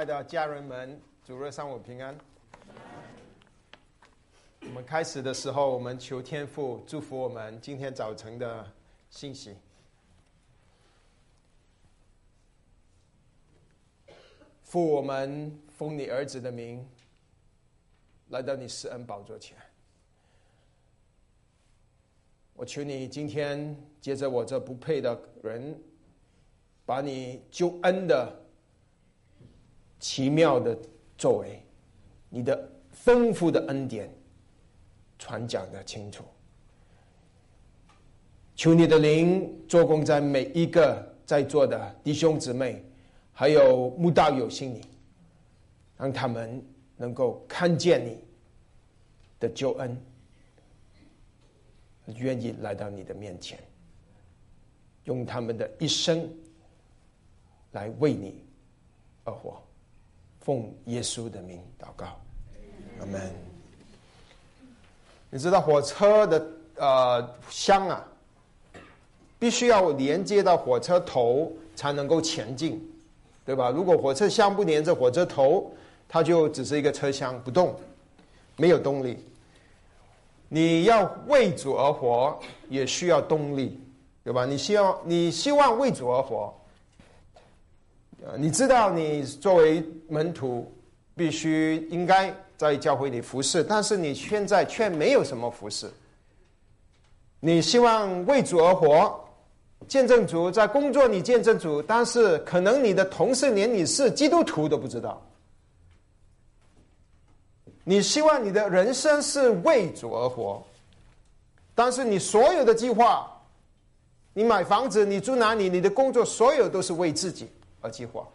爱的家人们，主日上午平安。我们开始的时候，我们求天父祝福我们今天早晨的信息。父，我们奉你儿子的名，来到你施恩宝座前。我求你今天接着我这不配的人，把你救恩的奇妙的作为，你的丰富的恩典传讲的清楚。求你的灵做工在每一个在座的弟兄姊妹。还有慕道友心里，让他们能够看见你的救恩，愿意来到你的面前，用他们的一生来为你而活，奉耶稣的名祷告，阿门。你知道火车的呃箱啊，必须要连接到火车头才能够前进。对吧？如果火车厢不连着火车头，它就只是一个车厢不动，没有动力。你要为主而活，也需要动力，对吧？你希望你希望为主而活，你知道你作为门徒必须应该在教会里服侍，但是你现在却没有什么服侍。你希望为主而活。见证主在工作，你见证主，但是可能你的同事连你是基督徒都不知道。你希望你的人生是为主而活，但是你所有的计划，你买房子，你住哪里，你的工作，所有都是为自己而计划。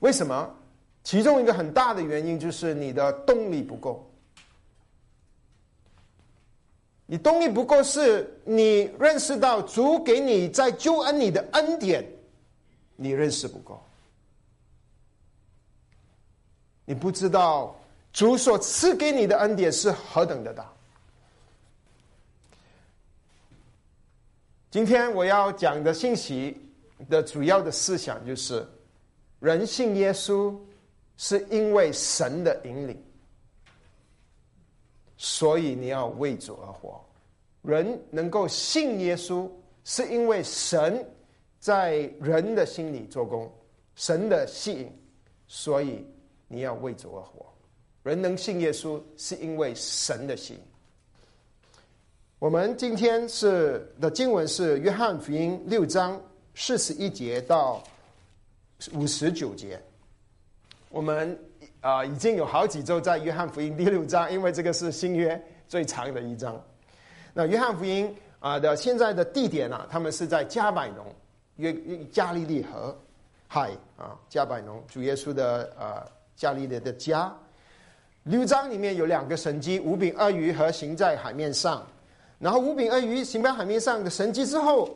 为什么？其中一个很大的原因就是你的动力不够。你动力不够，是你认识到主给你在救恩你的恩典，你认识不够。你不知道主所赐给你的恩典是何等的大。今天我要讲的信息的主要的思想就是：人信耶稣是因为神的引领。所以你要为主而活。人能够信耶稣，是因为神在人的心里做工，神的吸引。所以你要为主而活。人能信耶稣，是因为神的吸引。我们今天是的经文是约翰福音六章四十一节到五十九节。我们。啊，已经有好几周在约翰福音第六章，因为这个是新约最长的一章。那约翰福音啊的现在的地点呢，他们是在加百农，约加利利河海啊，加百农主耶稣的呃加利利的家。六章里面有两个神迹：五饼二鱼和行在海面上。然后五饼二鱼行在海面上的神迹之后，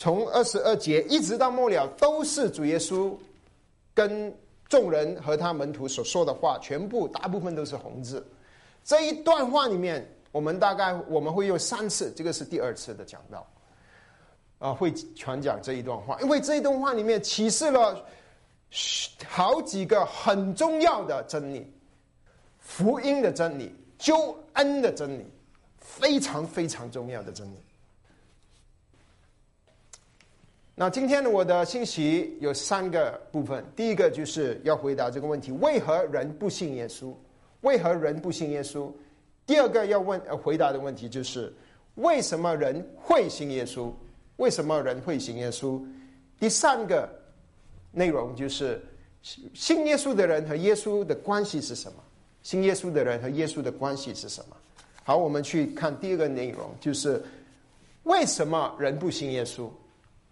从二十二节一直到末了，都是主耶稣跟。众人和他门徒所说的话，全部大部分都是红字。这一段话里面，我们大概我们会用三次，这个是第二次的讲到，啊，会全讲这一段话，因为这一段话里面启示了好几个很重要的真理，福音的真理，救恩的真理，非常非常重要的真理。那今天，我的信息有三个部分。第一个就是要回答这个问题：为何人不信耶稣？为何人不信耶稣？第二个要问呃回答的问题就是：为什么人会信耶稣？为什么人会信耶稣？第三个内容就是信耶稣的人和耶稣的关系是什么？信耶稣的人和耶稣的关系是什么？好，我们去看第二个内容，就是为什么人不信耶稣？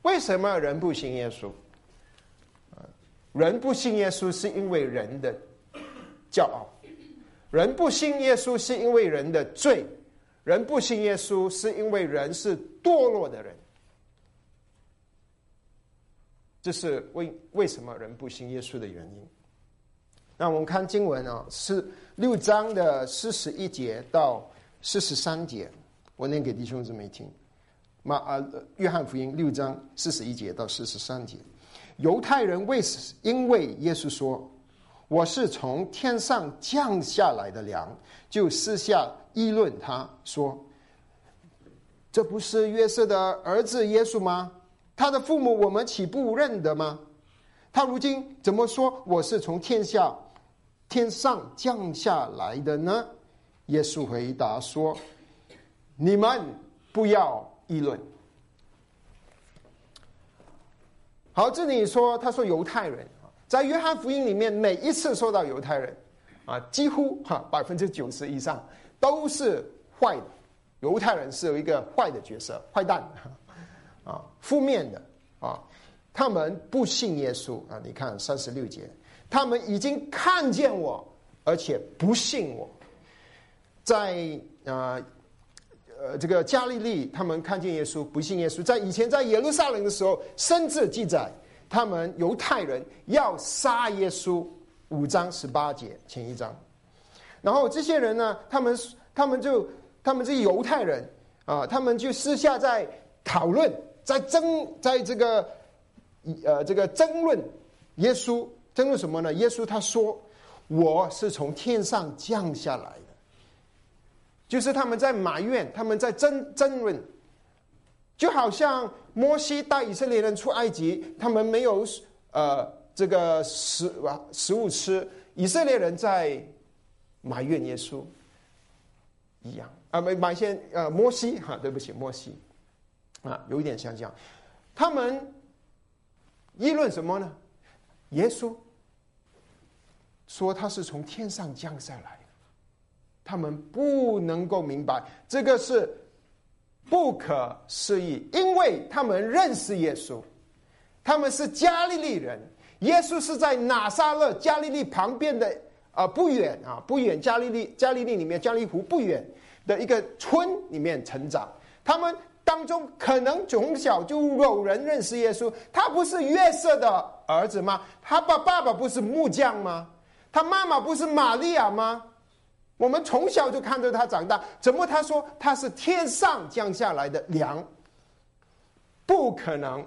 为什么人不信耶稣？人不信耶稣是因为人的骄傲，人不信耶稣是因为人的罪，人不信耶稣是因为人是堕落的人。这是为为什么人不信耶稣的原因。那我们看经文啊，是六章的四十一节到四十三节，我念给弟兄姊妹听。马啊，约翰福音六章四十一节到四十三节，犹太人为因为耶稣说我是从天上降下来的粮，就私下议论他说：“这不是约瑟的儿子耶稣吗？他的父母我们岂不认得吗？他如今怎么说我是从天下天上降下来的呢？”耶稣回答说：“你们不要议论。”好，这里说他说犹太人在约翰福音里面每一次说到犹太人，啊，几乎哈百分之九十以上都是坏的，犹太人是有一个坏的角色，坏蛋，啊，负面的啊，他们不信耶稣啊，你看三十六节，他们已经看见我，而且不信我，在啊。呃，呃这个加利利，他们看见耶稣，不信耶稣。在以前，在耶路撒冷的时候，甚至记载他们犹太人要杀耶稣。五章十八节前一章，然后这些人呢，他们他们就他们这些犹太人啊，他们就私下在讨论，在争，在这个呃这个争论耶稣，争论什么呢？耶稣他说：“我是从天上降下来。”就是他们在埋怨，他们在争争论，就好像摩西带以色列人出埃及，他们没有呃这个食食物吃，以色列人在埋怨耶稣一样啊，没埋怨呃摩西哈，对不起摩西啊，有一点像这样，他们议论什么呢？耶稣说他是从天上降下来。他们不能够明白这个是不可思议，因为他们认识耶稣，他们是加利利人，耶稣是在拿撒勒加利利旁边的啊不远啊不远加利利加利利里面加利湖不远的一个村里面成长，他们当中可能从小就有人认识耶稣，他不是约瑟的儿子吗？他爸爸爸不是木匠吗？他妈妈不是玛利亚吗？我们从小就看着他长大，怎么他说他是天上降下来的粮？不可能，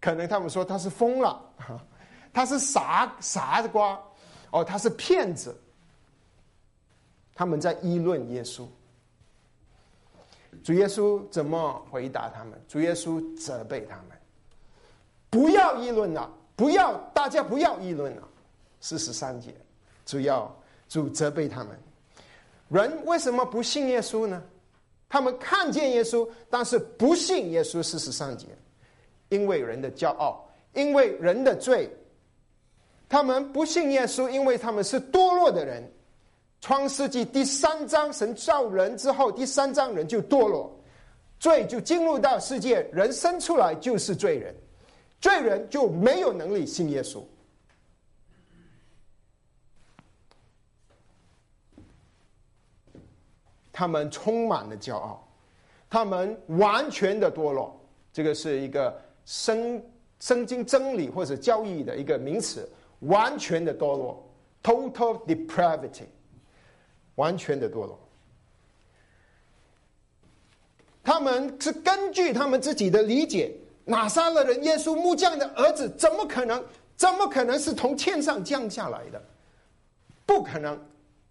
可能他们说他是疯了，他是傻傻瓜，哦，他是骗子。他们在议论耶稣，主耶稣怎么回答他们？主耶稣责备他们，不要议论了，不要大家不要议论了。四十三节，主要主责备他们。人为什么不信耶稣呢？他们看见耶稣，但是不信耶稣。事实上，节，因为人的骄傲，因为人的罪，他们不信耶稣，因为他们是堕落的人。创世纪第三章，神造人之后，第三章人就堕落，罪就进入到世界，人生出来就是罪人，罪人就没有能力信耶稣。他们充满了骄傲，他们完全的堕落。这个是一个生生经真理或者教义的一个名词，完全的堕落 （total depravity），完全的堕落。他们是根据他们自己的理解，拿撒勒人耶稣木匠的儿子，怎么可能？怎么可能是从天上降下来的？不可能！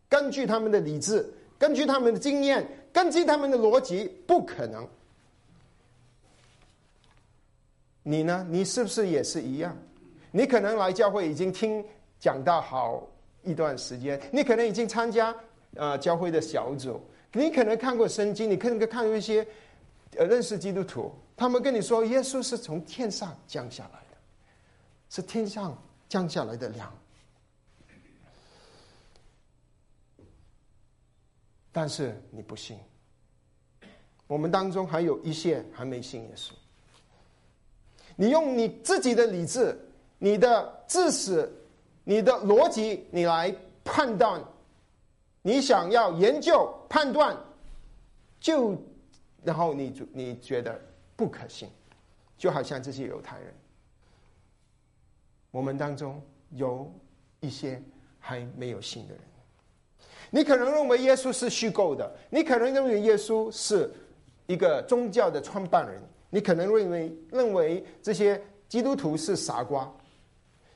根据他们的理智。根据他们的经验，根据他们的逻辑，不可能。你呢？你是不是也是一样？你可能来教会已经听讲到好一段时间，你可能已经参加呃教会的小组，你可能看过圣经，你可能看过一些呃认识基督徒，他们跟你说耶稣是从天上降下来的，是天上降下来的粮。但是你不信，我们当中还有一些还没信耶稣。你用你自己的理智、你的知识、你的逻辑，你来判断，你想要研究判断，就然后你你觉得不可信，就好像这些犹太人，我们当中有一些还没有信的人。你可能认为耶稣是虚构的，你可能认为耶稣是一个宗教的创办人，你可能认为认为这些基督徒是傻瓜，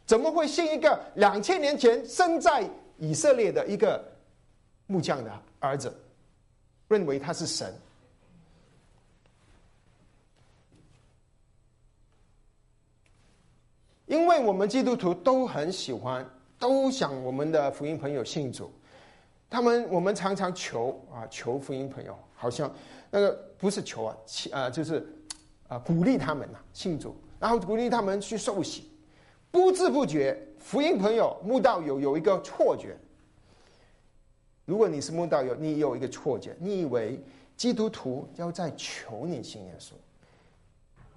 怎么会信一个两千年前生在以色列的一个木匠的儿子，认为他是神？因为我们基督徒都很喜欢，都想我们的福音朋友信主。他们我们常常求啊，求福音朋友，好像那个不是求啊，啊就是啊鼓励他们呐信主，然后鼓励他们去受洗。不知不觉，福音朋友慕道友有一个错觉。如果你是慕道友，你有一个错觉，你以为基督徒要在求你信耶稣，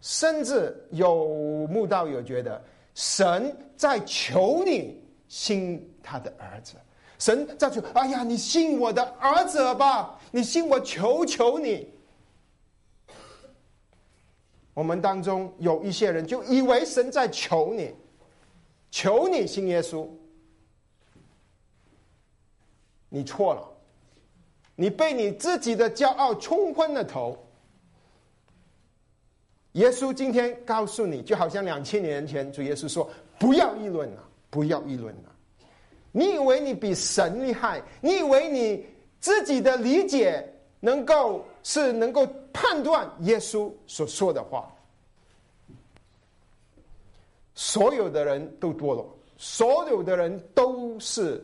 甚至有慕道友觉得。神在求你信他的儿子，神在求，哎呀，你信我的儿子吧，你信我，求求你。我们当中有一些人就以为神在求你，求你信耶稣，你错了，你被你自己的骄傲冲昏了头。耶稣今天告诉你，就好像两千年前主耶稣说：“不要议论了，不要议论了。”你以为你比神厉害？你以为你自己的理解能够是能够判断耶稣所说的话？所有的人都堕落，所有的人都是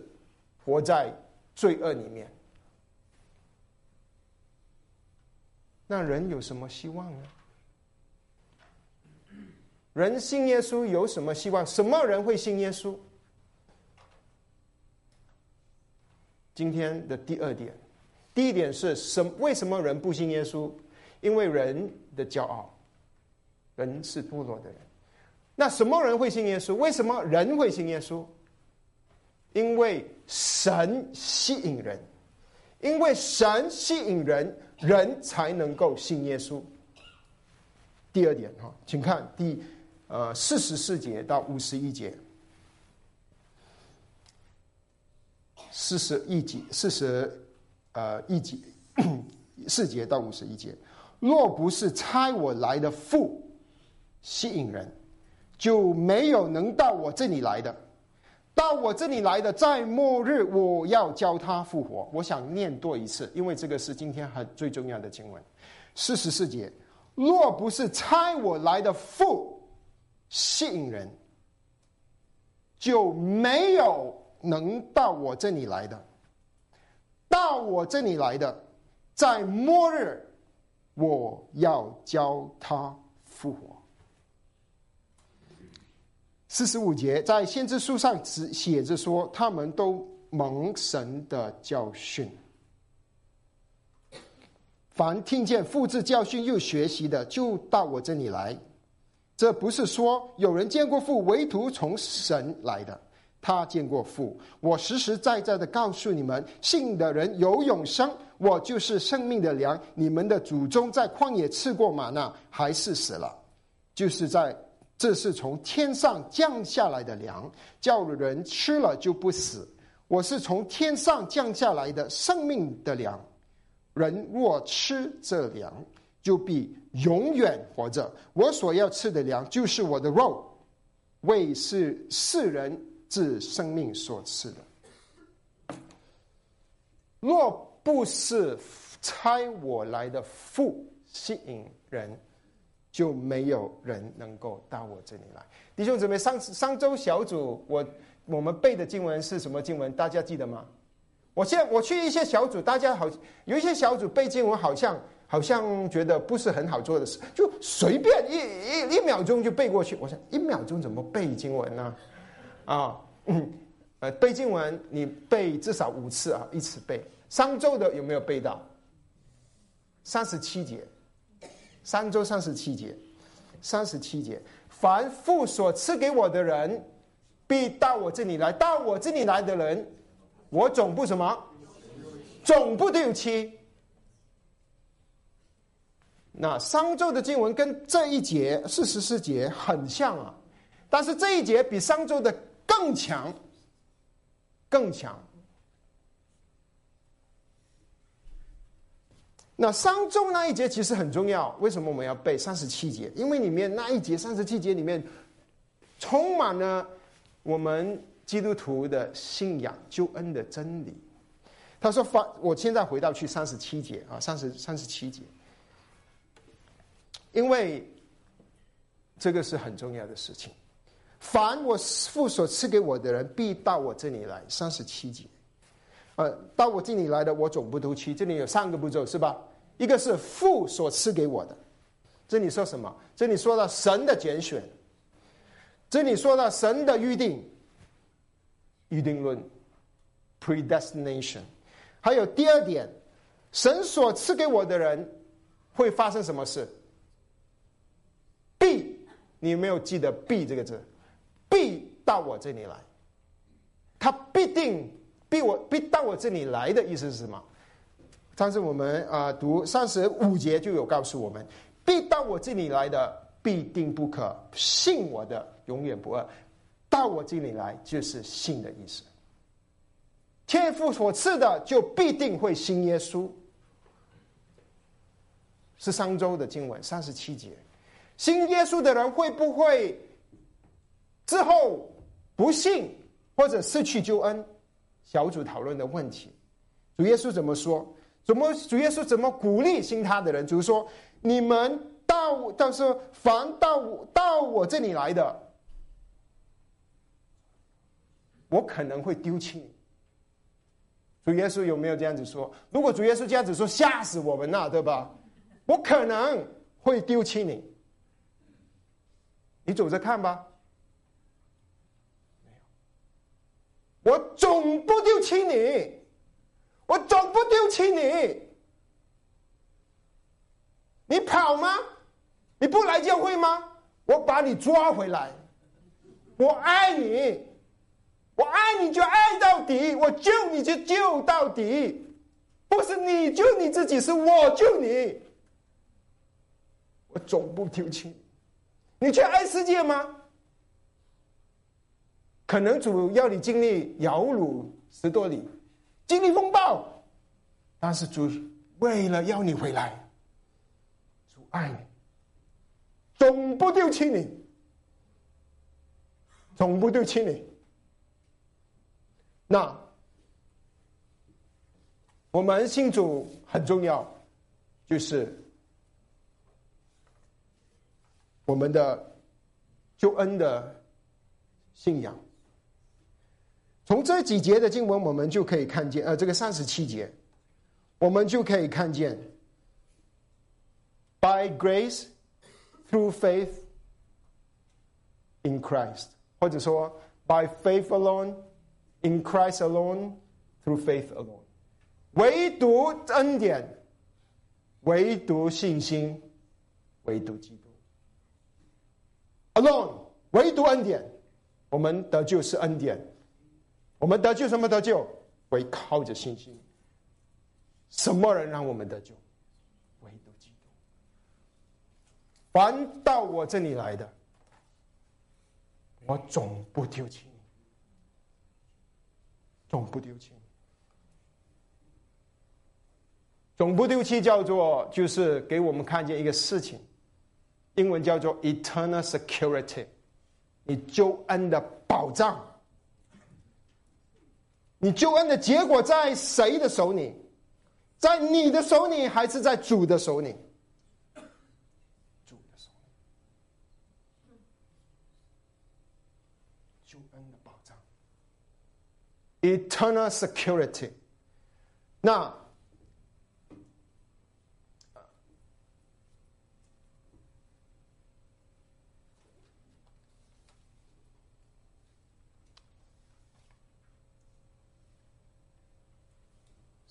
活在罪恶里面。那人有什么希望呢？人信耶稣有什么希望？什么人会信耶稣？今天的第二点，第一点是什？为什么人不信耶稣？因为人的骄傲，人是堕落的人。那什么人会信耶稣？为什么人会信耶稣？因为神吸引人，因为神吸引人，人才能够信耶稣。第二点哈，请看第。呃，四十四节到五十一节，四十一节，四十呃一节，四节到五十一节。若不是差我来的父吸引人，就没有能到我这里来的。到我这里来的，在末日我要教他复活。我想念多一次，因为这个是今天很最重要的经文。四十四节，若不是差我来的父。吸引人，就没有能到我这里来的。到我这里来的，在末日，我要教他复活。四十五节在先知书上只写着说，他们都蒙神的教训。凡听见复制教训又学习的，就到我这里来。这不是说有人见过父，唯独从神来的。他见过父。我实实在在的告诉你们，信的人有永生。我就是生命的粮。你们的祖宗在旷野吃过玛纳，还是死了。就是在这是从天上降下来的粮，叫人吃了就不死。我是从天上降下来的生命的粮。人若吃这粮，就必永远活着。我所要吃的粮，就是我的肉，为是世人自生命所赐的。若不是差我来的父吸引人，就没有人能够到我这里来。弟兄姊妹，上上周小组我我们背的经文是什么经文？大家记得吗？我现在我去一些小组，大家好，有一些小组背经文好像。好像觉得不是很好做的事，就随便一一一秒钟就背过去。我想一秒钟怎么背经文呢？啊呃，背经文你背至少五次啊，一次背。商周的有没有背到？三十七节，商周三十七节，三十七节。凡父所赐给我的人，必到我这里来；到我这里来的人，我总不什么，总不丢弃。那商周的经文跟这一节四十四节很像啊，但是这一节比商周的更强，更强。那上周那一节其实很重要，为什么我们要背三十七节？因为里面那一节三十七节里面充满了我们基督徒的信仰救恩的真理。他说：“发我现在回到去三十七节啊，三十三十七节，因为这个是很重要的事情。凡我父所赐给我的人，必到我这里来。三十七节，呃，到我这里来的，我总不丢弃。这里有三个步骤，是吧？一个是父所赐给我的，这里说什么？这里说到神的拣选，这里说到神的预定，预定论 （predestination）。还有第二点，神所赐给我的人会发生什么事？必，你有没有记得“必”这个字？必到我这里来，他必定必我必到我这里来的意思是什么？上次我们啊读三十五节就有告诉我们，必到我这里来的必定不可信我的永远不二，到我这里来就是信的意思。天父所赐的就必定会信耶稣。是上周的经文三十七节，信耶稣的人会不会之后不信或者失去救恩？小组讨论的问题，主耶稣怎么说？怎么主耶稣怎么鼓励信他的人？就是说，你们到到时候凡到到我这里来的，我可能会丢弃你。主耶稣有没有这样子说？如果主耶稣这样子说，吓死我们了，对吧？我可能会丢弃你，你走着看吧。没有，我总不丢弃你。我总不丢弃你，你跑吗？你不来教会吗？我把你抓回来。我爱你，我爱你就爱到底，我救你就救到底，不是你救你自己，是我救你。我总不丢弃你，你去爱世界吗？可能主要你经历摇橹十多里。经历风暴，但是主为了要你回来，主爱你，总不丢弃你，总不丢弃你。那我们信主很重要，就是我们的救恩的信仰。从这几节的经文，我们就可以看见，呃，这个三十七节，我们就可以看见，by grace through faith in Christ，或者说 by faith alone in Christ alone through faith alone，唯独恩典，唯独信心，唯独基督，alone，唯独恩典，我们得救是恩典。我们得救什么得救？唯靠着信心。什么人让我们得救？唯独基督。凡到我这里来的，我总不丢弃你，总不丢弃，总不丢弃。叫做就是给我们看见一个事情，英文叫做 eternal security，你救恩的保障。你救恩的结果在谁的手里？在你的手里，还是在主的手里？主的手里，救恩的保障，eternal security。那。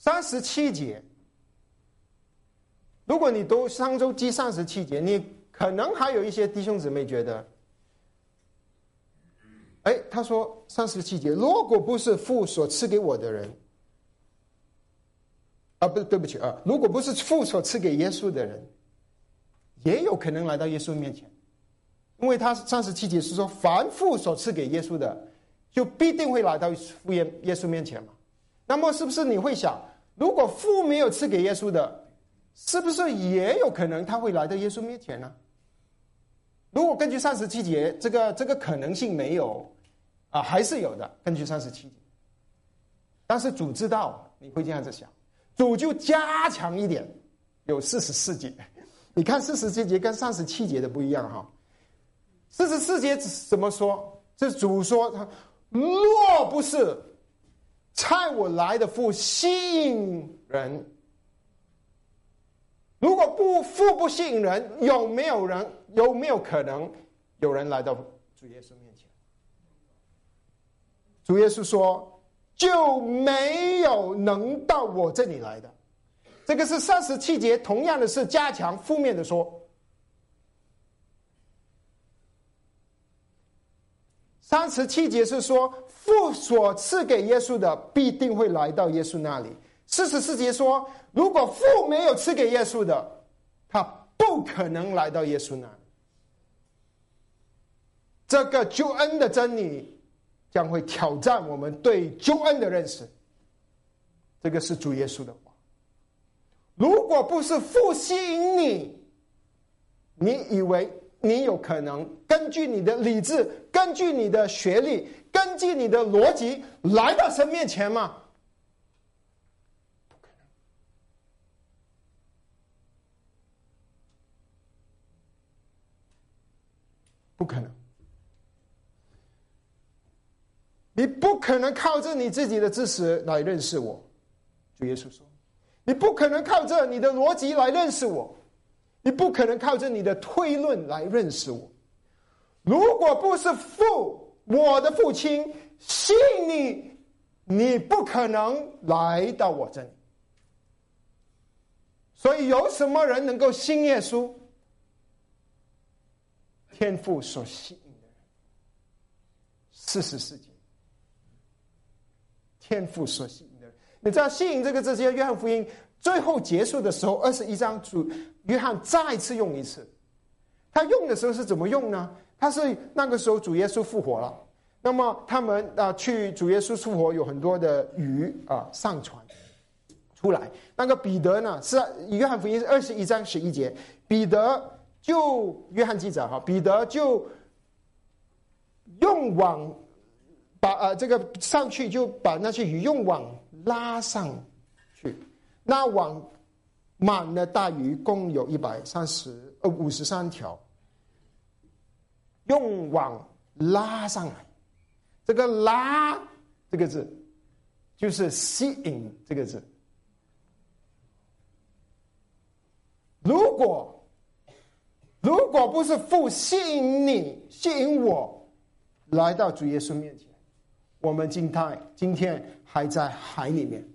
三十七节，如果你读商周记三十七节，你可能还有一些弟兄姊妹觉得，哎，他说三十七节，如果不是父所赐给我的人，啊，不，对不起啊，如果不是父所赐给耶稣的人，也有可能来到耶稣面前，因为他三十七节是说，凡父所赐给耶稣的，就必定会来到父耶耶稣面前嘛。那么，是不是你会想？如果父没有赐给耶稣的，是不是也有可能他会来到耶稣面前呢？如果根据三十七节，这个这个可能性没有，啊，还是有的。根据三十七节，但是主知道你会这样子想，主就加强一点，有四十四节。你看四十四节跟三十七节的不一样哈。四十四节怎么说？这主说他若不是差我来的父吸引人。如果不父不吸引人，有没有人有没有可能有人来到主耶稣面前？主耶稣说：“就没有能到我这里来的。”这个是三十七节，同样的是加强负面的说。三十七节是说父所赐给耶稣的必定会来到耶稣那里。四十四节说。如果父没有赐给耶稣的，他不可能来到耶稣那里。这个救恩的真理将会挑战我们对救恩的认识。这个是主耶稣的话。如果不是父吸引你，你以为你有可能根据你的理智、根据你的学历、根据你的逻辑来到神面前吗？不可能，你不可能靠着你自己的知识来认识我，主耶稣说，你不可能靠着你的逻辑来认识我，你不可能靠着你的推论来认识我。如果不是父，我的父亲信你，你不可能来到我这里。所以，有什么人能够信耶稣？天赋所吸引的人，四十世纪，天赋所吸引的人，你知道“吸引”这个字，在约翰福音最后结束的时候，二十一章主约翰再次用一次。他用的时候是怎么用呢？他是那个时候主耶稣复活了，那么他们啊去主耶稣复活有很多的鱼啊上船出来。那个彼得呢是约翰福音二十一章十一节，彼得。就约翰记者哈，彼得就用网把呃这个上去，就把那些鱼用网拉上，那网满了大鱼，共有一百三十呃五十三条，用网拉上来，这个拉这个字就是吸引这个字，如果。如果不是父吸引你、吸引我来到主耶稣面前，我们今天今天还在海里面，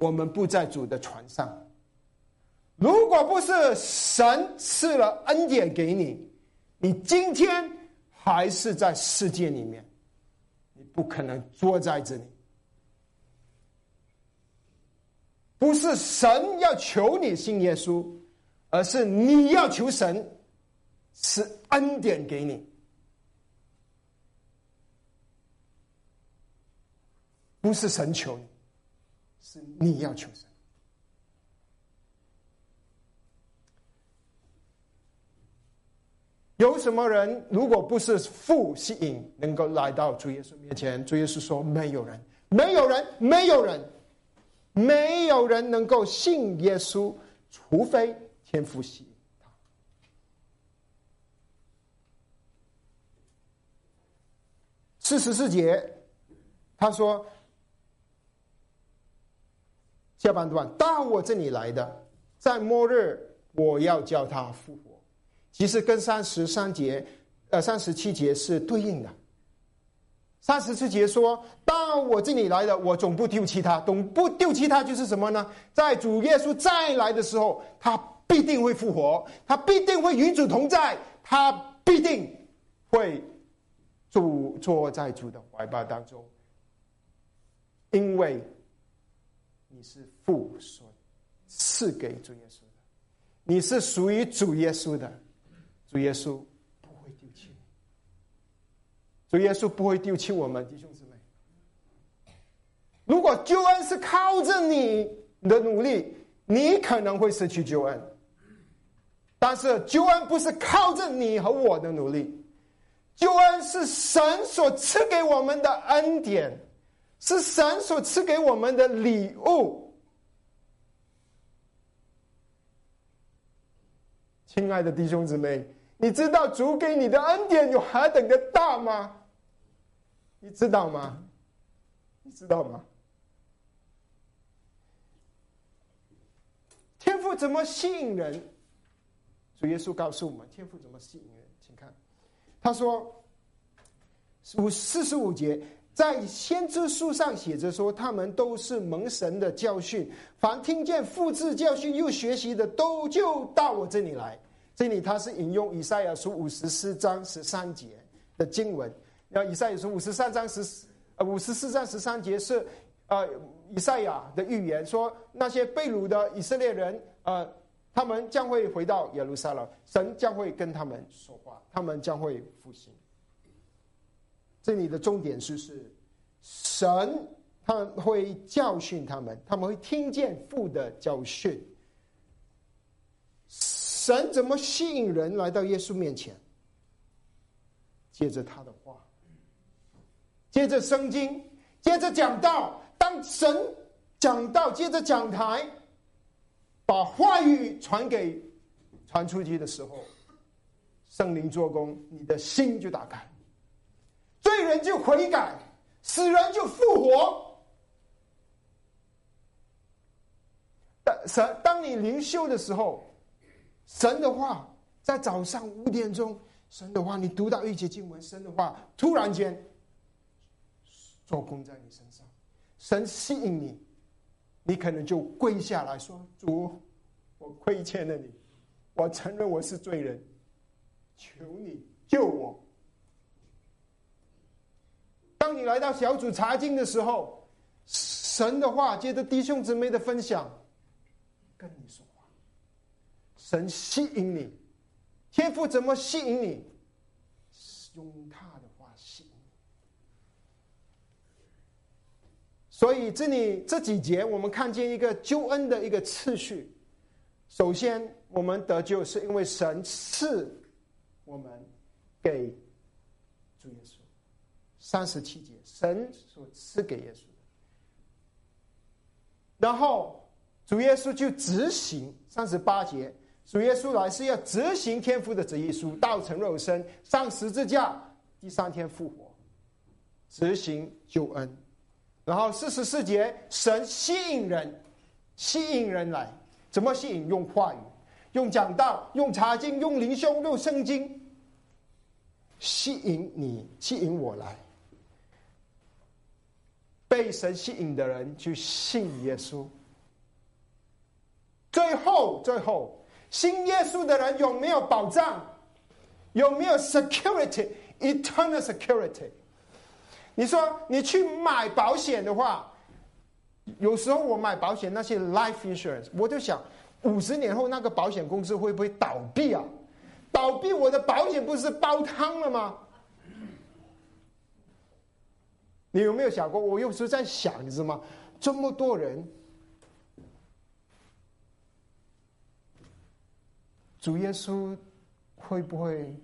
我们不在主的船上。如果不是神赐了恩典给你，你今天还是在世界里面，你不可能坐在这里。不是神要求你信耶稣，而是你要求神。赐恩典给你，不是神求你，是你要求神。有什么人如果不是父吸引，能够来到主耶稣面前？主耶稣说：“没有人，没有人，没有人，没有人能够信耶稣，除非天父吸。”四十四节，他说：“下半段到我这里来的，在末日我要叫他复活。”其实跟三十三节、呃三十七节是对应的。三十七节说到我这里来的，我总不丢弃他，总不丢弃他就是什么呢？在主耶稣再来的时候，他必定会复活，他必定会与主同在，他必定会。主坐在主的怀抱当中，因为你是父所赐给主耶稣的，你是属于主耶稣的，主耶稣不会丢弃你，主耶稣不会丢弃我们弟兄姊妹。如果救恩是靠着你的努力，你可能会失去救恩；但是救恩不是靠着你和我的努力。救恩是神所赐给我们的恩典，是神所赐给我们的礼物。亲爱的弟兄姊妹，你知道主给你的恩典有何等的大吗？你知道吗？你知道吗？天赋怎么吸引人？主耶稣告诉我们，天赋怎么吸引人？请看，他说五四十五节，在先知书上写着说，他们都是蒙神的教训，凡听见复制教训又学习的，都就到我这里来。这里他是引用以赛亚书五十四章十三节的经文。那以赛亚书五十三章十呃五十四章十三节是呃以赛亚的预言，说那些被掳的以色列人呃。他们将会回到耶路撒冷，神将会跟他们说话，他们将会复兴。这里的重点是是神，他会教训他们，他们会听见父的教训。神怎么吸引人来到耶稣面前？接着他的话，接着圣经，接着讲道。当神讲道，接着讲台。把话语传给传出去的时候，圣灵做工，你的心就打开，罪人就悔改，死人就复活。当神当你灵修的时候，神的话在早上五点钟，神的话你读到一节经文，神的话突然间做工在你身上，神吸引你。你可能就跪下来说：“主，我亏欠了你，我承认我是罪人，求你救我。”当你来到小组查经的时候，神的话接着弟兄姊妹的分享，跟你说话，神吸引你，天赋怎么吸引你？用他的话吸引。所以这里这几节，我们看见一个救恩的一个次序。首先，我们得救是因为神赐我们给主耶稣。三十七节，神所赐给耶稣的。然后主耶稣就执行三十八节，主耶稣来是要执行天父的旨意，书道成肉身，上十字架，第三天复活，执行救恩。然后四十四节，神吸引人，吸引人来，怎么吸引？用话语，用讲道，用查经，用灵修，用圣经，吸引你，吸引我来。被神吸引的人去信耶稣。最后，最后，信耶稣的人有没有保障？有没有 security？eternal security？你说你去买保险的话，有时候我买保险那些 life insurance，我就想五十年后那个保险公司会不会倒闭啊？倒闭我的保险不是煲汤了吗？你有没有想过？我有时候在想，你知道吗？这么多人，主耶稣会不会？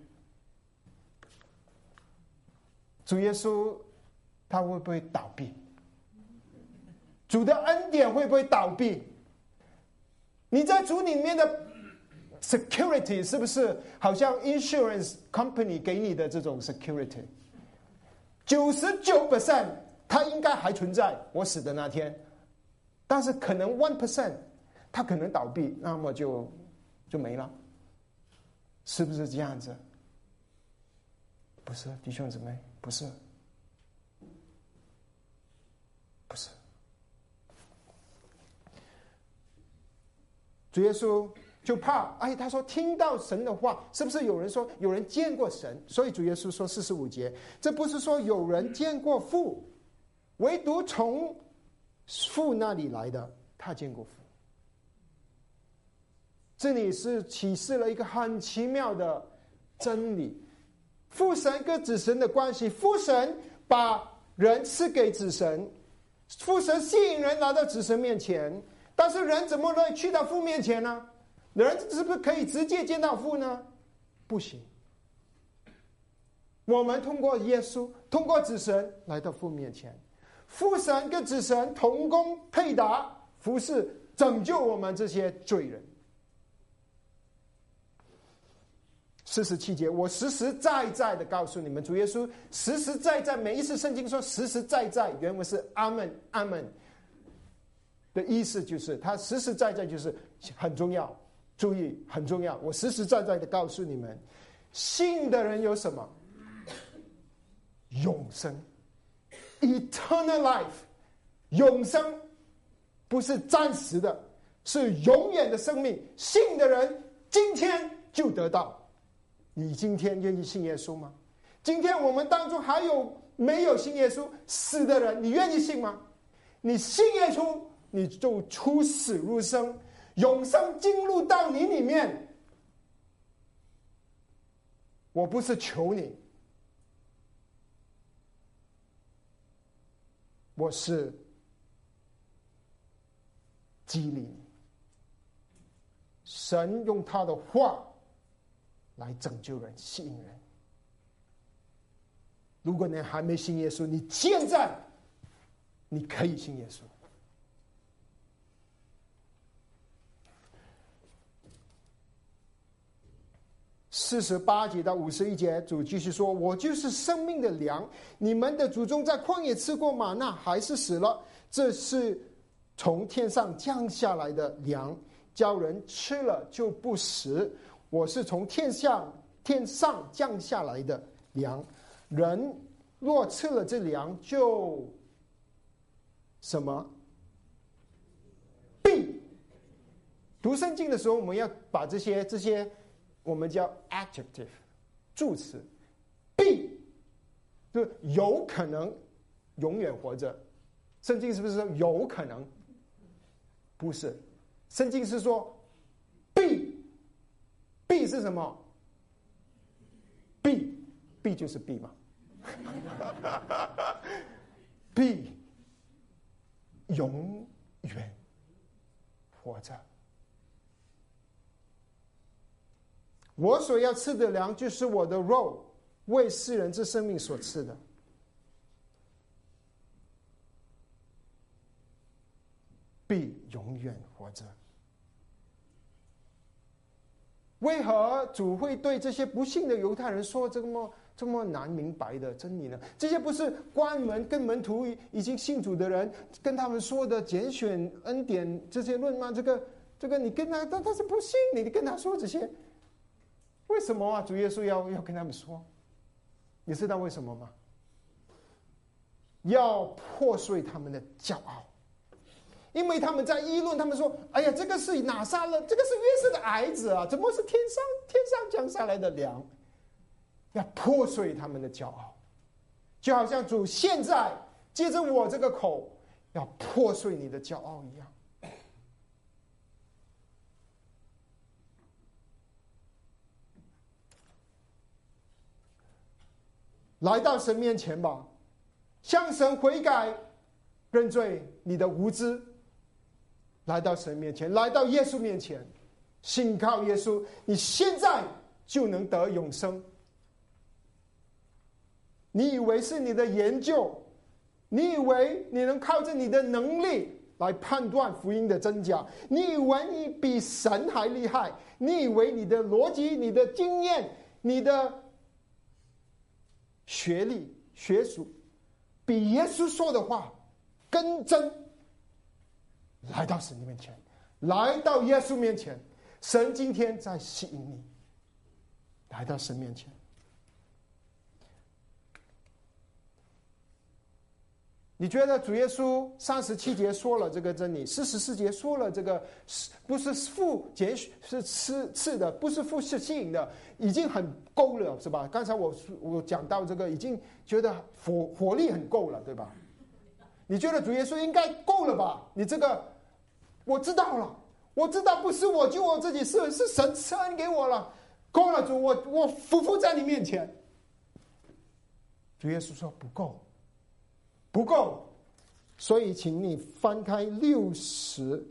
主耶稣？他会不会倒闭？主的恩典会不会倒闭？你在主里面的 security 是不是好像 insurance company 给你的这种 security？九十九 percent 它应该还存在，我死的那天，但是可能 one percent 它可能倒闭，那么就就没了，是不是这样子？不是，弟兄姊妹，不是。不是，主耶稣就怕哎，他说听到神的话，是不是有人说有人见过神？所以主耶稣说四十五节，这不是说有人见过父，唯独从父那里来的，他见过父。这里是启示了一个很奇妙的真理：父神跟子神的关系，父神把人赐给子神。父神吸引人来到子神面前，但是人怎么能去到父面前呢？人是不是可以直接见到父呢？不行。我们通过耶稣，通过子神来到父面前，父神跟子神同工配搭，服侍拯救我们这些罪人。四十七节，我实实在在的告诉你们，主耶稣实实在在每一次圣经说实实在在，原文是阿门阿门的意思，就是他实实在在就是很重要，注意很重要。我实实在在的告诉你们，信的人有什么？永生，eternal life，永生不是暂时的，是永远的生命。信的人今天就得到。你今天愿意信耶稣吗？今天我们当中还有没有信耶稣死的人？你愿意信吗？你信耶稣，你就出死入生，永生进入到你里面。我不是求你，我是激励你。神用他的话。来拯救人、吸引人。如果你还没信耶稣，你现在你可以信耶稣。四十八节到五十一节，主继续说：“我就是生命的粮。你们的祖宗在旷野吃过玛纳，还是死了。这是从天上降下来的粮，叫人吃了就不死。”我是从天上天上降下来的粮，人若吃了这粮，就什么必读圣经的时候，我们要把这些这些我们叫 adjective 助词，b，就有可能永远活着。圣经是不是说有可能？不是，圣经是说。b，b 是什么？？b，b 就是 b 嘛。b 永远活着。我所要吃的粮，就是我的肉，为世人之生命所吃的。必永远活着。为何主会对这些不幸的犹太人说这么这么难明白的真理呢？这些不是关门跟门徒已经信主的人跟他们说的拣选恩典这些论吗？这个这个你跟他他他是不信，你跟他说这些，为什么啊？主耶稣要要跟他们说，你知道为什么吗？要破碎他们的骄傲。因为他们在议论，他们说：“哎呀，这个是哪杀了？这个是约瑟的儿子啊，怎么是天上天上降下来的粮？要破碎他们的骄傲，就好像主现在借着我这个口，要破碎你的骄傲一样。来到神面前吧，向神悔改，认罪你的无知。”来到神面前，来到耶稣面前，信靠耶稣，你现在就能得永生。你以为是你的研究，你以为你能靠着你的能力来判断福音的真假？你以为你比神还厉害？你以为你的逻辑、你的经验、你的学历、学术，比耶稣说的话更真？来到神的面前，来到耶稣面前，神今天在吸引你。来到神面前，你觉得主耶稣三十七节说了这个真理，四十四节说了这个是不是父拣是吃吃的，不是父是吸引的，已经很够了，是吧？刚才我我讲到这个，已经觉得火火力很够了，对吧？你觉得主耶稣应该够了吧？你这个。我知道了，我知道不是我救我自己，是是神赐恩给我了。够了，主，我我匍匐在你面前。主耶稣说不够，不够，所以请你翻开六十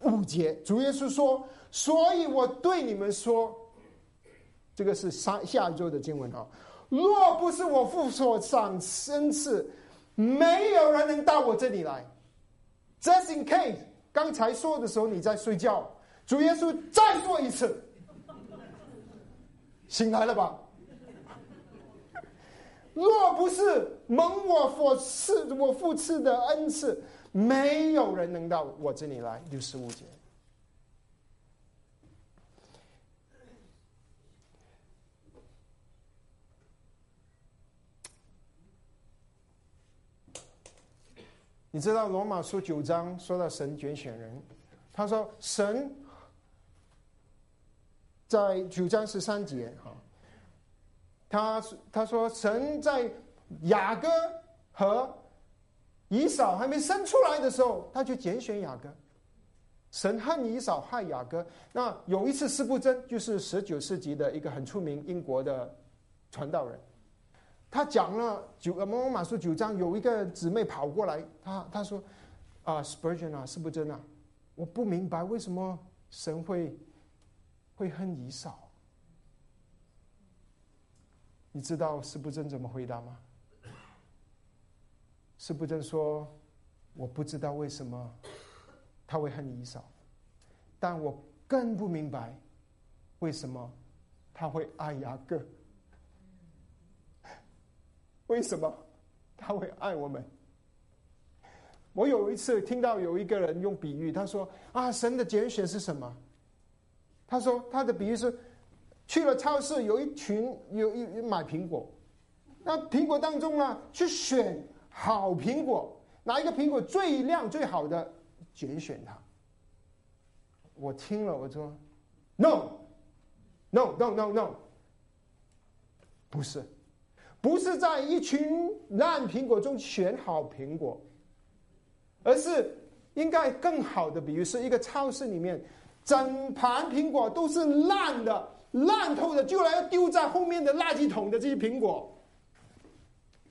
五节。主耶稣说：“所以我对你们说，这个是下下一周的经文啊。若不是我父所赏恩赐，没有人能到我这里来。Just in case，刚才说的时候你在睡觉，主耶稣再说一次，醒来了吧？若不是蒙我所赐我父赐的恩赐，没有人能到我这里来。六十五节。你知道罗马书九章说到神拣选人，他说神在九章十三节哈，他他说神在雅各和以扫还没生出来的时候，他就拣选雅各。神恨以扫害雅各。那有一次，斯布真就是十九世纪的一个很出名英国的传道人。他讲了九呃《摩马书》九章，有一个姊妹跑过来，他他说：“啊，Spurgeon 啊，是不真啊？我不明白为什么神会会恨以扫。你知道是不真怎么回答吗？是不真说：我不知道为什么他会恨以扫，但我更不明白为什么他会爱雅各。”为什么他会爱我们？我有一次听到有一个人用比喻，他说：“啊，神的拣选是什么？”他说他的比喻是去了超市，有一群有一买苹果，那苹果当中呢，去选好苹果，哪一个苹果最亮最好的，拣选它。我听了，我说：“No，No，No，No，No，不是。”不是在一群烂苹果中选好苹果，而是应该更好的比喻是一个超市里面，整盘苹果都是烂的、烂透的，就来要丢在后面的垃圾桶的这些苹果。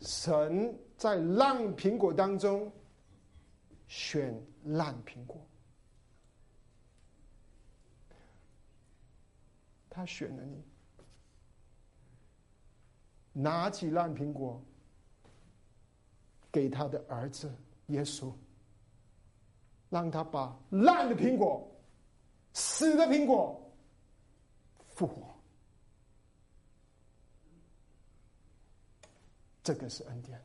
神在烂苹果当中选烂苹果，他选了你。拿起烂苹果，给他的儿子耶稣，让他把烂的苹果、死的苹果复活。这个是恩典。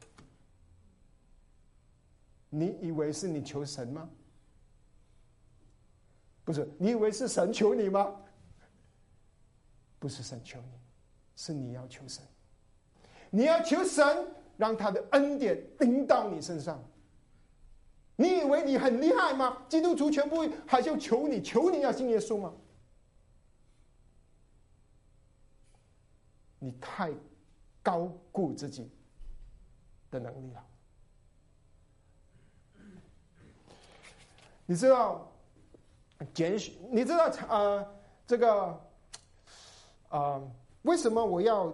你以为是你求神吗？不是，你以为是神求你吗？不是神求你，是你要求神。你要求神让他的恩典临到你身上。你以为你很厉害吗？基督徒全部还是要求你，求你要信耶稣吗？你太高估自己的能力了。你知道拣选？你知道啊？这个啊？为什么我要？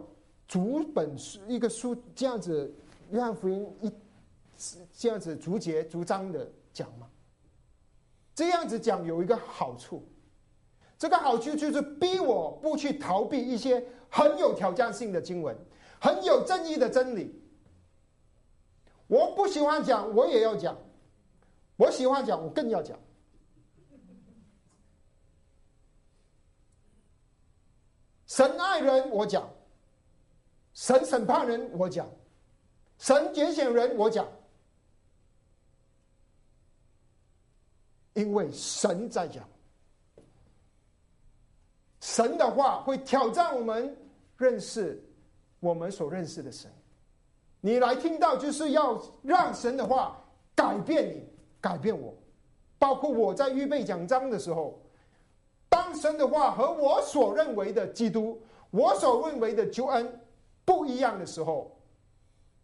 逐本书一个书这样子，约翰福音一这样子逐节逐章的讲吗。这样子讲有一个好处，这个好处就是逼我不去逃避一些很有挑战性的经文，很有正义的真理。我不喜欢讲，我也要讲；我喜欢讲，我更要讲。神爱人，我讲。神审判人，我讲；神拣选人，我讲。因为神在讲，神的话会挑战我们认识我们所认识的神。你来听到，就是要让神的话改变你，改变我。包括我在预备讲章的时候，当神的话和我所认为的基督，我所认为的救恩。不一样的时候，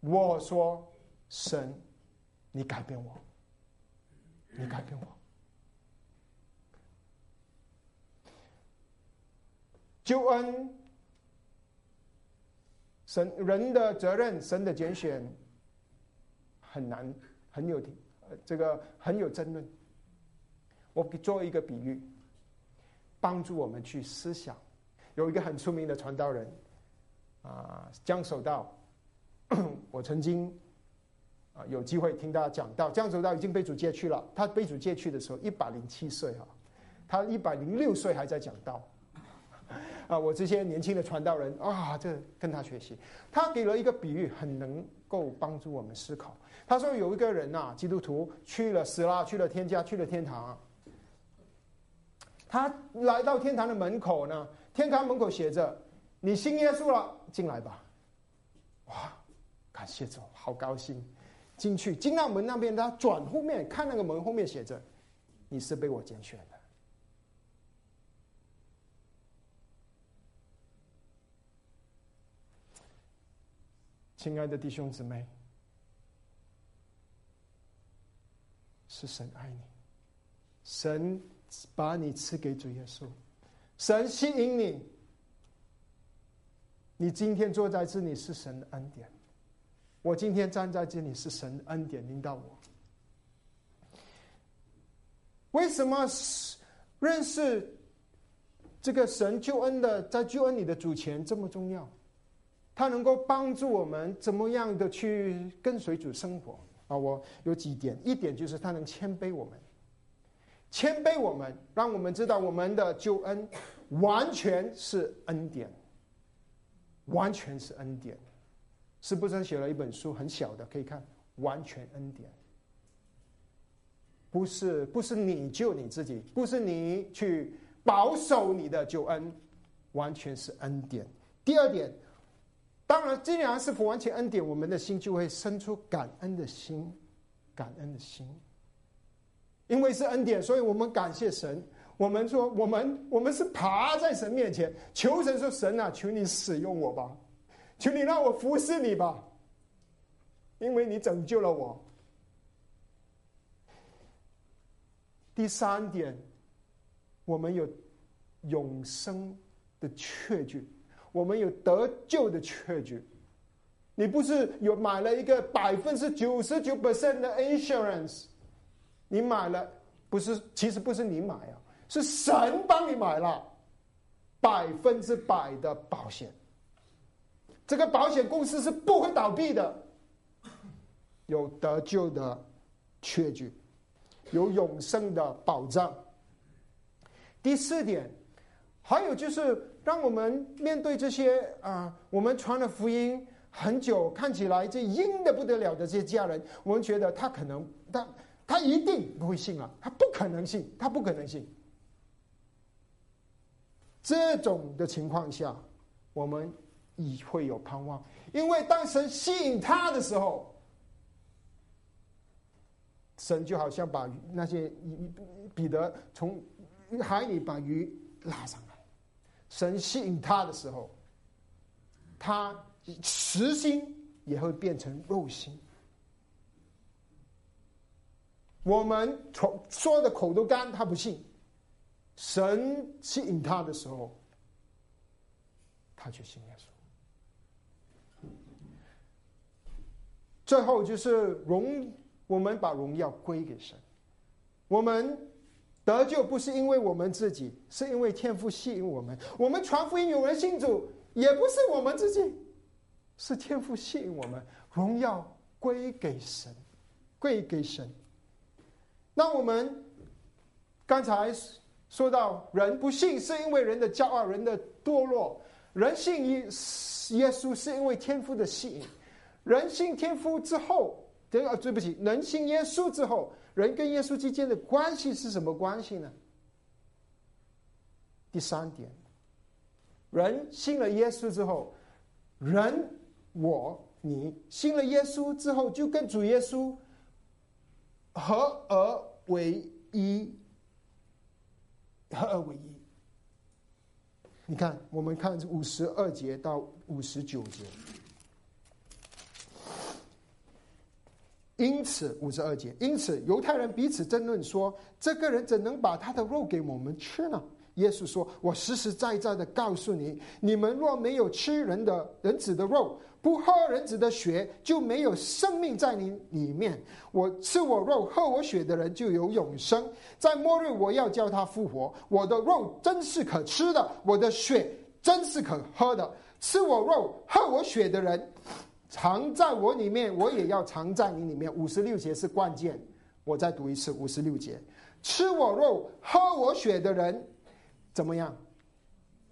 我说：“神，你改变我，你改变我。”救恩，神人的责任，神的拣选很难，很有这个很有争论。我给做一个比喻，帮助我们去思想。有一个很出名的传道人。啊，江守道，我曾经啊有机会听他讲到，江守道已经被主接去了。他被主接去的时候一百零七岁哈，他一百零六岁还在讲道。啊，我这些年轻的传道人啊，这跟他学习。他给了一个比喻，很能够帮助我们思考。他说有一个人呐，基督徒去了死了，去了天家，去了天堂。他来到天堂的门口呢，天堂门口写着：“你信耶稣了，进来吧。”哇，感谢主，好高兴！进去，进到门那边，他转后面看那个门后面写着：“你是被我拣选的。”亲爱的弟兄姊妹，是神爱你，神把你赐给主耶稣，神吸引你，你今天坐在这里是神的恩典，我今天站在这里是神恩典领导我。为什么认识这个神救恩的，在救恩里的主权这么重要？它能够帮助我们怎么样的去跟随主生活啊？我有几点，一点就是它能谦卑我们，谦卑我们，让我们知道我们的救恩完全是恩典，完全是恩典。是不是写了一本书很小的可以看？完全恩典，不是不是你救你自己，不是你去保守你的救恩，完全是恩典。第二点。当然，既然是完全恩典，我们的心就会生出感恩的心，感恩的心。因为是恩典，所以我们感谢神。我们说，我们我们是爬在神面前求神说：“神啊，求你使用我吧，求你让我服侍你吧，因为你拯救了我。”第三点，我们有永生的确据。我们有得救的确据，你不是有买了一个百分之九十九 percent 的 insurance，你买了不是，其实不是你买啊，是神帮你买了百分之百的保险，这个保险公司是不会倒闭的，有得救的确据，有永生的保障。第四点，还有就是。让我们面对这些啊，我们传了福音很久，看起来这阴的不得了的这些家人，我们觉得他可能他他一定不会信啊，他不可能信，他不可能信。这种的情况下，我们已会有盼望，因为当神吸引他的时候，神就好像把那些彼得从海里把鱼拉上来。神吸引他的时候，他实心也会变成肉心。我们从说的口都干，他不信。神吸引他的时候，他就信耶稣。最后就是荣，我们把荣耀归给神。我们。得救不是因为我们自己，是因为天赋吸引我们。我们传福音有人信主，也不是我们自己，是天赋吸引我们。荣耀归给神，归给神。那我们刚才说到，人不信是因为人的骄傲，人的堕落；人信耶耶稣是因为天赋的吸引。人信天赋之后，对啊，对不起，人信耶稣之后。人跟耶稣之间的关系是什么关系呢？第三点，人信了耶稣之后，人我你信了耶稣之后，就跟主耶稣合而为一，合而为一。你看，我们看五十二节到五十九节。因此，五十二节，因此犹太人彼此争论说：“这个人怎能把他的肉给我们吃呢？”耶稣说：“我实实在在的告诉你，你们若没有吃人的人子的肉，不喝人子的血，就没有生命在你里面。我吃我肉、喝我血的人就有永生，在末日我要叫他复活。我的肉真是可吃的，我的血。”真是可喝的。吃我肉、喝我血的人，藏在我里面，我也要藏在你里面。五十六节是关键，我再读一次五十六节：吃我肉、喝我血的人，怎么样？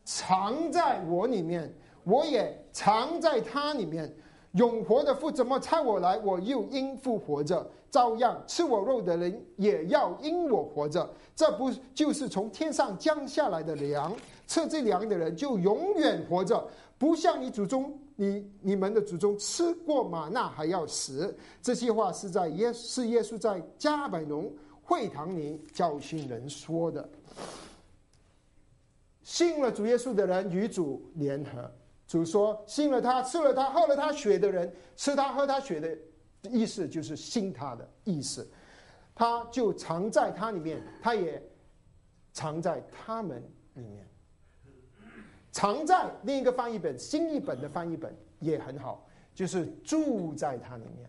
藏在我里面，我也藏在他里面。永活的父怎么差我来，我又因复活着。照样吃我肉的人也要因我活着。这不就是从天上降下来的粮？吃这粮的人就永远活着，不像你祖宗、你你们的祖宗吃过玛纳还要死。这些话是在耶是耶稣在加百农会堂里教训人说的。信了主耶稣的人与主联合。主说：“信了他，吃了他，喝了他血的人，吃他喝他血的意思就是信他的意思。他就藏在他里面，他也藏在他们里面。藏在另一个翻译本新译本的翻译本也很好，就是住在他里面，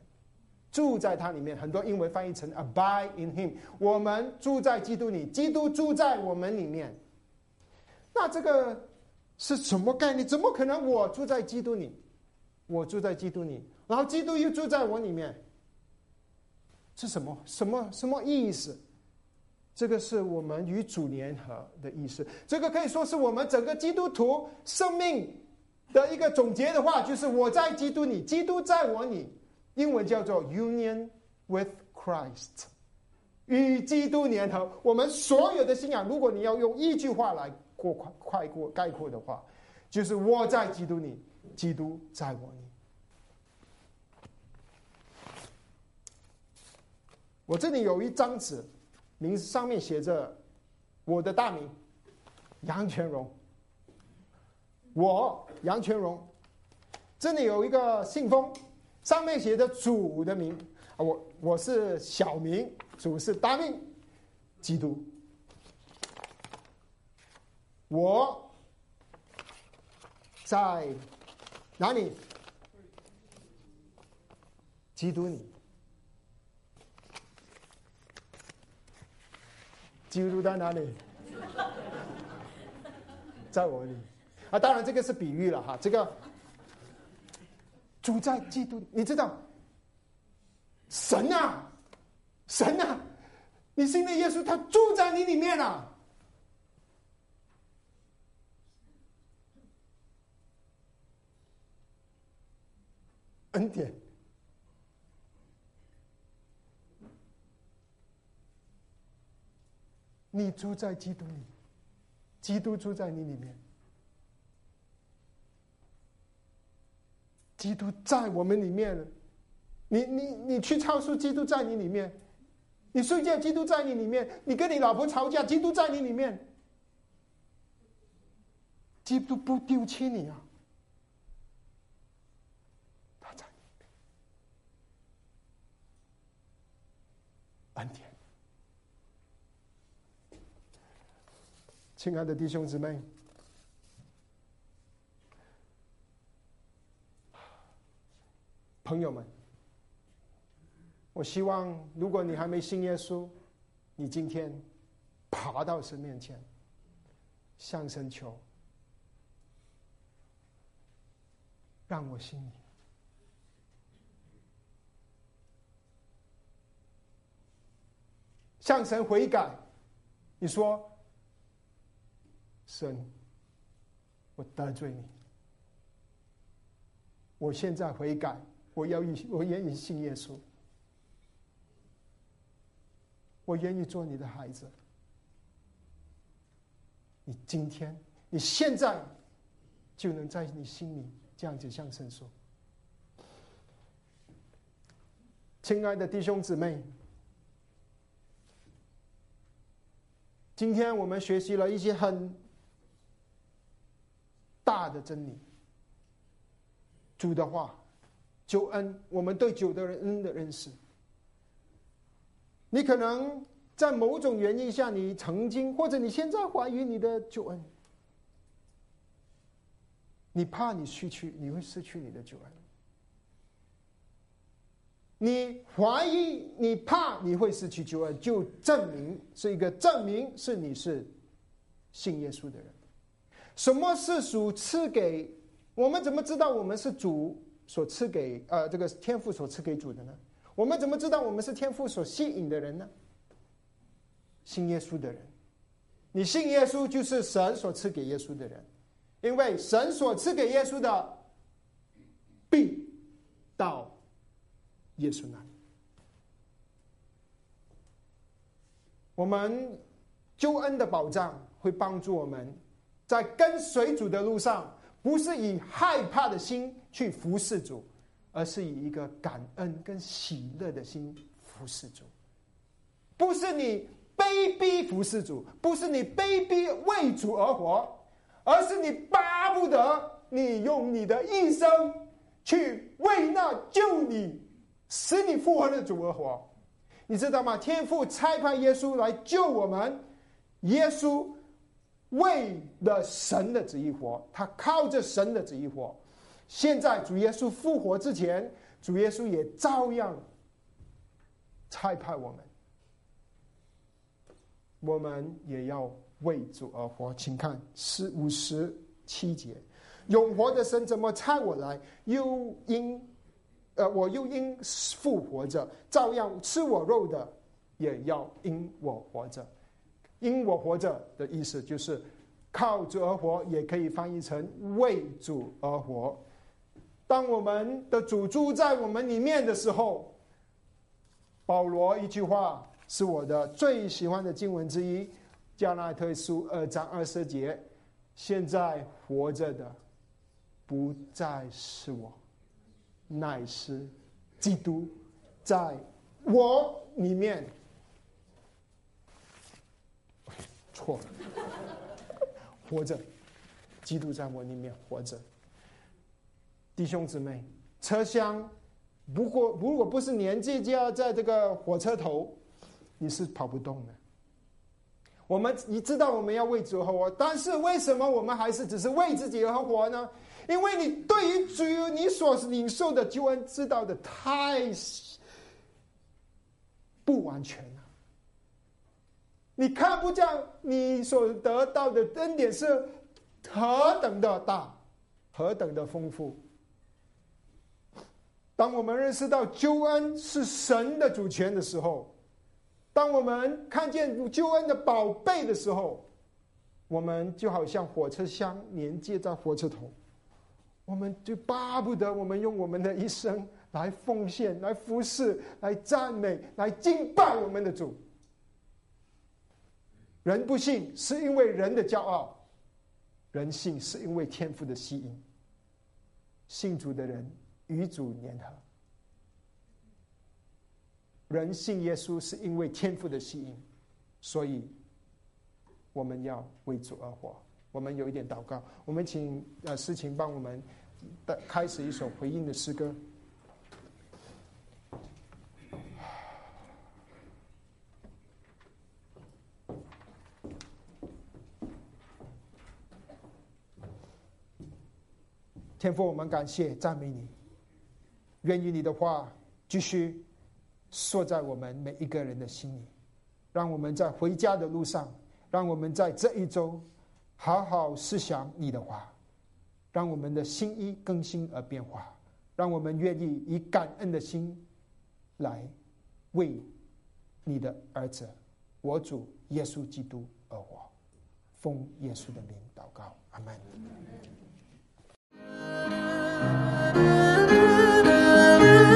住在他里面。很多英文翻译成 ‘abide in him’，我们住在基督里，基督住在我们里面。那这个。”是什么概念？怎么可能？我住在基督里，我住在基督里，然后基督又住在我里面，是什么？什么什么意思？这个是我们与主联合的意思。这个可以说是我们整个基督徒生命的一个总结的话，就是我在基督里，基督在我里。英文叫做 “union with Christ”，与基督联合。我们所有的信仰，如果你要用一句话来。过快快过概括的话，就是我在基督里，基督在我里。我这里有一张纸，名字上面写着我的大名杨全荣。我杨全荣，这里有一个信封，上面写着主的名啊，我我是小名，主是大名，基督。我在哪里？基督你，基督在哪里？在我里啊！当然，这个是比喻了哈。这个住在基督，你知道，神啊，神啊，你信的耶稣，他住在你里面啊。恩典，你住在基督里，基督住在你里面，基督在我们里面了。你你你去超市，基督在你里面；你睡觉，基督在你里面；你跟你老婆吵架，基督在你里面。基督不丢弃你啊！安田，亲爱的弟兄姊妹、朋友们，我希望，如果你还没信耶稣，你今天爬到神面前，向神求，让我信你。向神悔改，你说：“神，我得罪你，我现在悔改，我要以我愿意信耶稣，我愿意做你的孩子。你今天，你现在就能在你心里这样子向神说，亲爱的弟兄姊妹。”今天我们学习了一些很大的真理，主的话，救恩，我们对主的人恩的认识。你可能在某种原因下，你曾经或者你现在怀疑你的救恩，你怕你失去，你会失去你的救恩。你怀疑，你怕你会失去救恩，就证明是一个证明是你是信耶稣的人。什么是主赐给我们？怎么知道我们是主所赐给呃这个天赋所赐给主的呢？我们怎么知道我们是天赋所吸引的人呢？信耶稣的人，你信耶稣就是神所赐给耶稣的人，因为神所赐给耶稣的必到耶稣那里。我们救恩的保障会帮助我们，在跟随主的路上，不是以害怕的心去服侍主，而是以一个感恩跟喜乐的心服侍主。不是你卑鄙服侍主，不是你卑鄙为主而活，而是你巴不得你用你的一生去为那救你、使你复活的主而活。你知道吗？天父差派耶稣来救我们，耶稣为了神的旨意活，他靠着神的旨意活。现在主耶稣复活之前，主耶稣也照样差派我们，我们也要为主而活。请看四五十七节：永活的神怎么差我来？又因。呃，我又因复活着，照样吃我肉的，也要因我活着。因我活着的意思就是靠主而活，也可以翻译成为主而活。当我们的主住在我们里面的时候，保罗一句话是我的最喜欢的经文之一，《加拉特书》二章二十节：现在活着的，不再是我。乃是基督在我里面，错了，活着，基督在我里面活着。弟兄姊妹，车厢如果如果不是年纪就要在这个火车头，你是跑不动的。我们你知道我们要为主而活，但是为什么我们还是只是为自己而活呢？因为你对于主你所领受的救恩知道的太不完全，你看不见你所得到的恩典是何等的大，何等的丰富。当我们认识到救恩是神的主权的时候，当我们看见救恩的宝贝的时候，我们就好像火车厢连接在火车头。我们就巴不得我们用我们的一生来奉献、来服侍、来赞美、来敬拜我们的主。人不信是因为人的骄傲，人信是因为天赋的吸引。信主的人与主联合，人信耶稣是因为天赋的吸引，所以我们要为主而活。我们有一点祷告，我们请呃诗情帮我们的开始一首回应的诗歌。天父，我们感谢赞美你，愿意你的话继续说在我们每一个人的心里，让我们在回家的路上，让我们在这一周。好好思想你的话，让我们的心意更新而变化，让我们愿意以感恩的心来为你的儿子，我主耶稣基督而活。奉耶稣的名祷告，阿门。Thank you.